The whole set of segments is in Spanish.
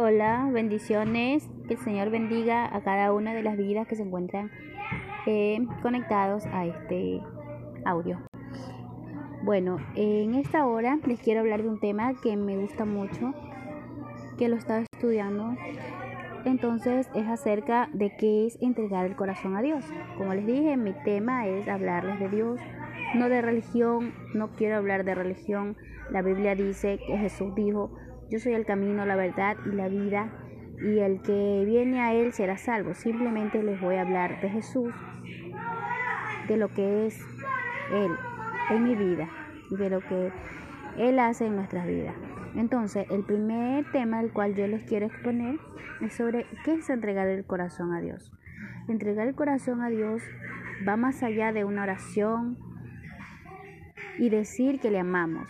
Hola, bendiciones. Que el Señor bendiga a cada una de las vidas que se encuentran eh, conectados a este audio. Bueno, en esta hora les quiero hablar de un tema que me gusta mucho, que lo estaba estudiando. Entonces es acerca de qué es entregar el corazón a Dios. Como les dije, mi tema es hablarles de Dios, no de religión, no quiero hablar de religión. La Biblia dice que Jesús dijo, yo soy el camino, la verdad y la vida, y el que viene a Él será salvo. Simplemente les voy a hablar de Jesús, de lo que es Él en mi vida y de lo que Él hace en nuestras vidas. Entonces, el primer tema del cual yo les quiero exponer es sobre qué es entregar el corazón a Dios. Entregar el corazón a Dios va más allá de una oración y decir que le amamos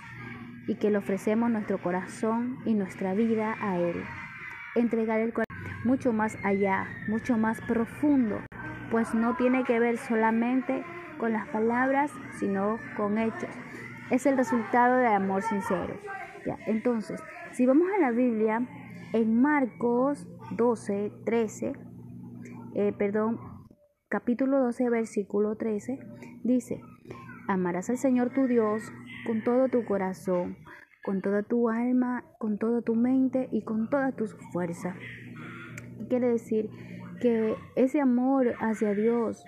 y que le ofrecemos nuestro corazón y nuestra vida a Él. Entregar el corazón mucho más allá, mucho más profundo, pues no tiene que ver solamente con las palabras, sino con hechos. Es el resultado del amor sincero. Entonces, si vamos a la Biblia, en Marcos 12, 13, eh, perdón, capítulo 12, versículo 13, dice, amarás al Señor tu Dios con todo tu corazón, con toda tu alma, con toda tu mente y con toda tu fuerza. Quiere decir que ese amor hacia Dios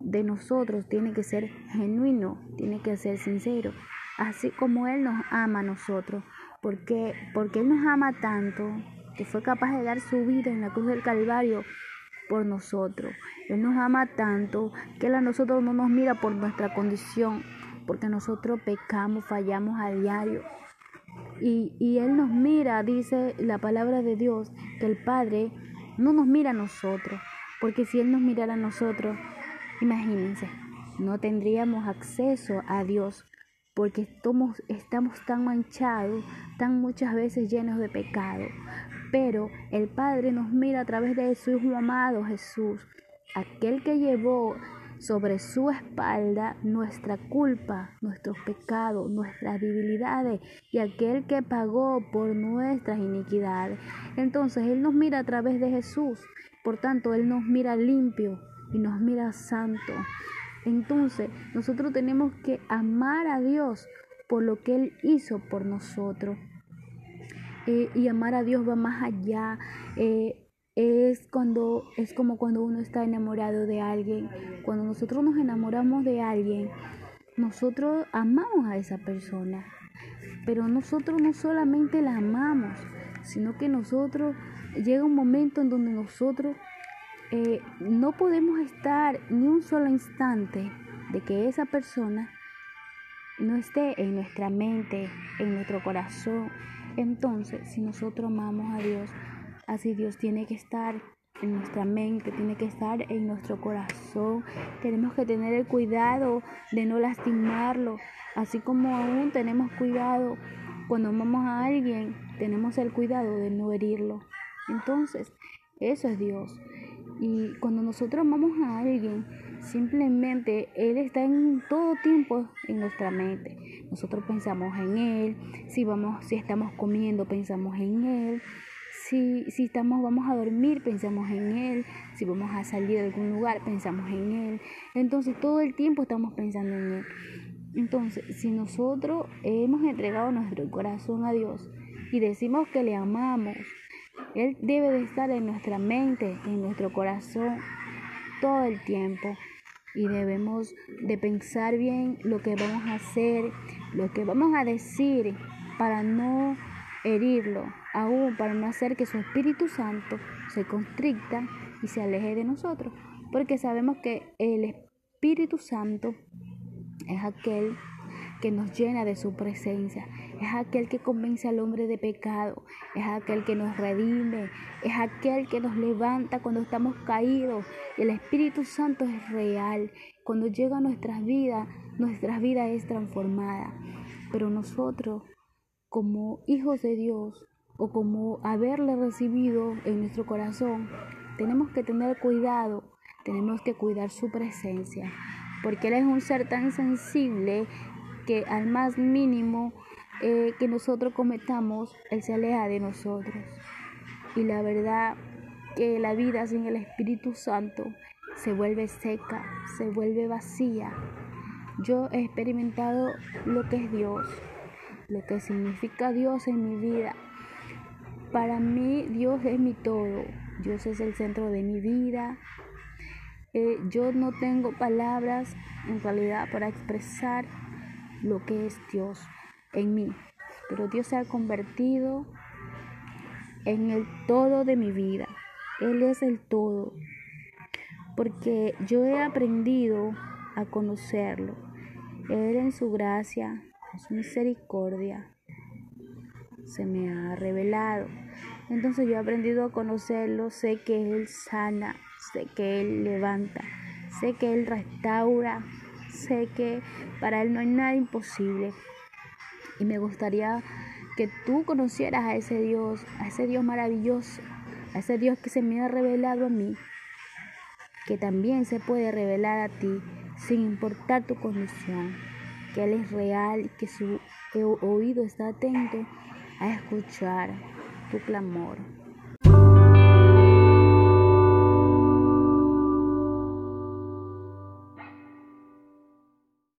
de nosotros tiene que ser genuino, tiene que ser sincero, así como Él nos ama a nosotros, porque, porque Él nos ama tanto que fue capaz de dar su vida en la cruz del Calvario por nosotros. Él nos ama tanto que Él a nosotros no nos mira por nuestra condición, porque nosotros pecamos, fallamos a diario. Y, y Él nos mira, dice la palabra de Dios, que el Padre no nos mira a nosotros, porque si Él nos mirara a nosotros, imagínense, no tendríamos acceso a Dios, porque estamos, estamos tan manchados, tan muchas veces llenos de pecado. Pero el Padre nos mira a través de su Hijo amado Jesús, aquel que llevó sobre su espalda nuestra culpa, nuestros pecados, nuestras debilidades y aquel que pagó por nuestras iniquidades. Entonces Él nos mira a través de Jesús, por tanto Él nos mira limpio y nos mira santo. Entonces nosotros tenemos que amar a Dios por lo que Él hizo por nosotros. Eh, y amar a Dios va más allá. Eh, es cuando es como cuando uno está enamorado de alguien. Cuando nosotros nos enamoramos de alguien, nosotros amamos a esa persona. Pero nosotros no solamente la amamos, sino que nosotros llega un momento en donde nosotros eh, no podemos estar ni un solo instante de que esa persona no esté en nuestra mente, en nuestro corazón. Entonces, si nosotros amamos a Dios, Así Dios tiene que estar en nuestra mente, tiene que estar en nuestro corazón. Tenemos que tener el cuidado de no lastimarlo, así como aún tenemos cuidado cuando amamos a alguien, tenemos el cuidado de no herirlo. Entonces, eso es Dios. Y cuando nosotros amamos a alguien, simplemente Él está en todo tiempo en nuestra mente. Nosotros pensamos en Él, si vamos, si estamos comiendo, pensamos en Él. Si, si estamos, vamos a dormir, pensamos en Él. Si vamos a salir de algún lugar, pensamos en Él. Entonces todo el tiempo estamos pensando en Él. Entonces, si nosotros hemos entregado nuestro corazón a Dios y decimos que le amamos, Él debe de estar en nuestra mente, en nuestro corazón, todo el tiempo. Y debemos de pensar bien lo que vamos a hacer, lo que vamos a decir para no herirlo, aún para no hacer que su Espíritu Santo se constricta y se aleje de nosotros, porque sabemos que el Espíritu Santo es aquel que nos llena de su presencia, es aquel que convence al hombre de pecado, es aquel que nos redime, es aquel que nos levanta cuando estamos caídos. El Espíritu Santo es real. Cuando llega a nuestras vidas, nuestra vida es transformada. Pero nosotros como hijos de Dios o como haberle recibido en nuestro corazón, tenemos que tener cuidado, tenemos que cuidar su presencia, porque Él es un ser tan sensible que al más mínimo eh, que nosotros cometamos, Él se aleja de nosotros. Y la verdad que la vida sin el Espíritu Santo se vuelve seca, se vuelve vacía. Yo he experimentado lo que es Dios, lo que significa Dios en mi vida. Para mí Dios es mi todo, Dios es el centro de mi vida. Eh, yo no tengo palabras en realidad para expresar lo que es Dios en mí, pero Dios se ha convertido en el todo de mi vida. Él es el todo, porque yo he aprendido a conocerlo. Él en su gracia, su misericordia, se me ha revelado. Entonces yo he aprendido a conocerlo, sé que Él sana, sé que Él levanta, sé que Él restaura, sé que para Él no hay nada imposible. Y me gustaría que tú conocieras a ese Dios, a ese Dios maravilloso, a ese Dios que se me ha revelado a mí, que también se puede revelar a ti sin importar tu condición, que Él es real y que su oído está atento a escuchar tu clamor.